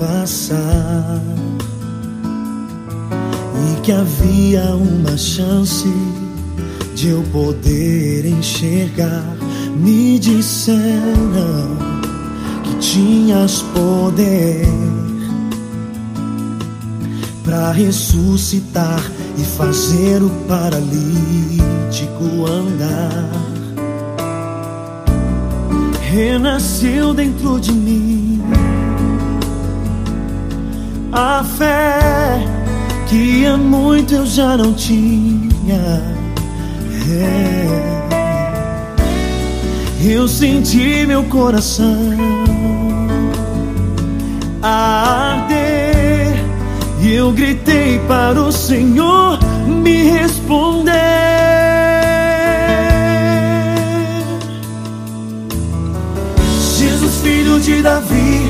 passar e que havia uma chance de eu poder enxergar. Me disseram que tinhas poder para ressuscitar e fazer o paralítico andar. Renasceu dentro de mim a fé que há muito eu já não tinha. É. Eu senti meu coração arder e eu gritei para o Senhor me responder. Jesus, filho de Davi.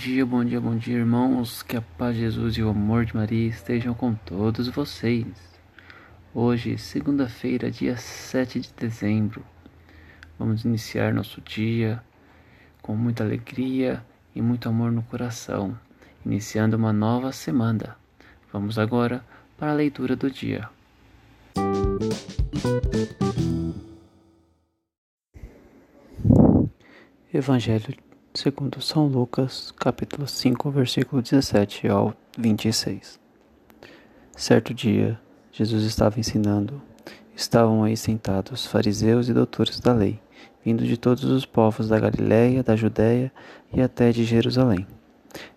Dia, bom dia, bom dia, irmãos. Que a paz de Jesus e o amor de Maria estejam com todos vocês. Hoje, segunda-feira, dia 7 de dezembro Vamos iniciar nosso dia com muita alegria e muito amor no coração, iniciando uma nova semana. Vamos agora para a leitura do dia. Evangelho segundo São Lucas, capítulo 5, versículo 17 ao 26. Certo dia, Jesus estava ensinando. Estavam aí sentados fariseus e doutores da lei vindo de todos os povos da Galiléia, da Judéia e até de Jerusalém.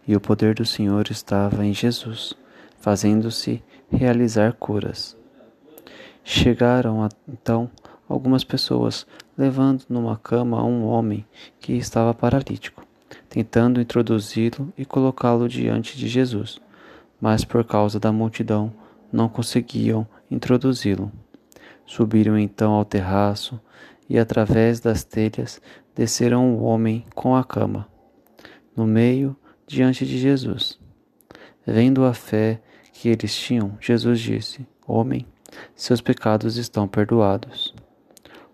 E o poder do Senhor estava em Jesus, fazendo-se realizar curas. Chegaram então algumas pessoas, levando numa cama um homem que estava paralítico, tentando introduzi-lo e colocá-lo diante de Jesus, mas por causa da multidão não conseguiam introduzi-lo. Subiram então ao terraço e através das telhas desceram o homem com a cama, no meio, diante de Jesus. Vendo a fé que eles tinham, Jesus disse: Homem, seus pecados estão perdoados.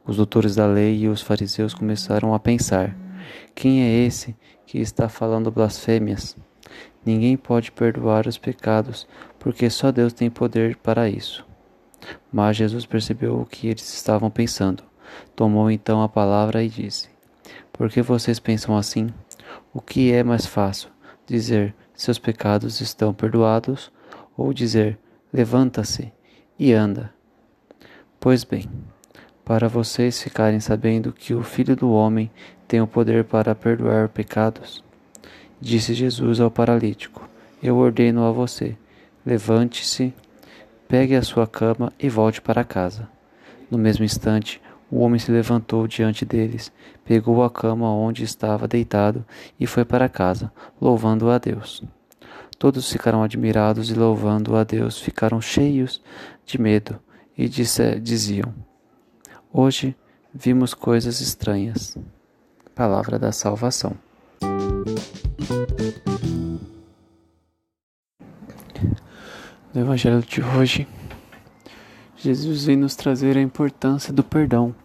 Os doutores da lei e os fariseus começaram a pensar: Quem é esse que está falando blasfêmias? Ninguém pode perdoar os pecados, porque só Deus tem poder para isso. Mas Jesus percebeu o que eles estavam pensando Tomou então a palavra e disse: Por que vocês pensam assim? O que é mais fácil, dizer seus pecados estão perdoados, ou dizer levanta-se e anda? Pois bem, para vocês ficarem sabendo que o Filho do Homem tem o poder para perdoar pecados, disse Jesus ao paralítico: Eu ordeno a você, levante-se, pegue a sua cama e volte para casa. No mesmo instante, o homem se levantou diante deles, pegou a cama onde estava deitado e foi para casa, louvando a Deus. Todos ficaram admirados e louvando a Deus, ficaram cheios de medo e disse, diziam: Hoje vimos coisas estranhas. Palavra da salvação. No Evangelho de hoje, Jesus vem nos trazer a importância do perdão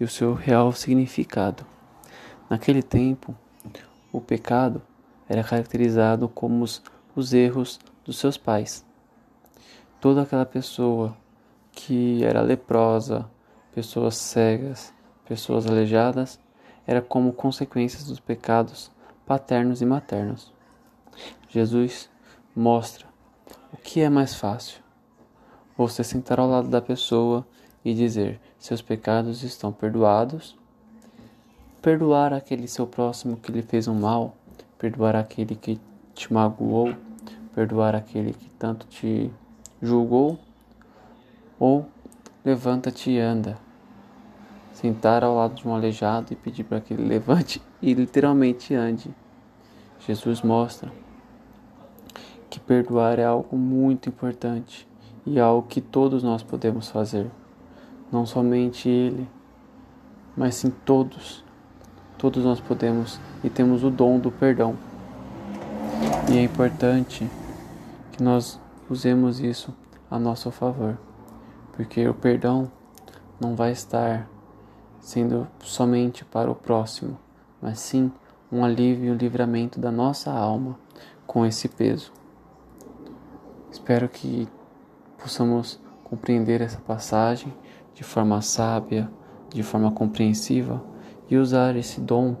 e o seu real significado. Naquele tempo, o pecado era caracterizado como os, os erros dos seus pais. Toda aquela pessoa que era leprosa, pessoas cegas, pessoas aleijadas, era como consequências dos pecados paternos e maternos. Jesus mostra o que é mais fácil você sentar ao lado da pessoa e dizer: seus pecados estão perdoados. Perdoar aquele seu próximo que lhe fez um mal, perdoar aquele que te magoou, perdoar aquele que tanto te julgou, ou levanta-te e anda. Sentar ao lado de um aleijado e pedir para que ele levante e literalmente ande. Jesus mostra que perdoar é algo muito importante e algo que todos nós podemos fazer. Não somente ele, mas sim todos. Todos nós podemos e temos o dom do perdão. E é importante que nós usemos isso a nosso favor, porque o perdão não vai estar sendo somente para o próximo, mas sim um alívio e um livramento da nossa alma com esse peso. Espero que possamos compreender essa passagem de forma sábia, de forma compreensiva e usar esse dom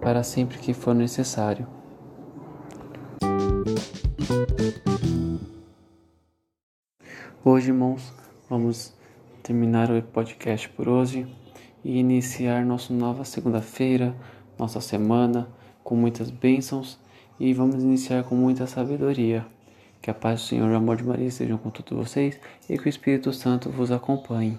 para sempre que for necessário. Hoje, irmãos, vamos terminar o podcast por hoje e iniciar nossa nova segunda-feira, nossa semana com muitas bênçãos e vamos iniciar com muita sabedoria. Que a paz do Senhor e o amor de Maria estejam com todos vocês e que o Espírito Santo vos acompanhe.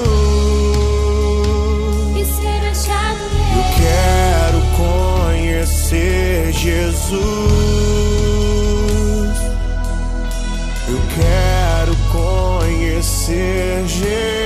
Conhecer Jesus. Eu quero conhecer Jesus.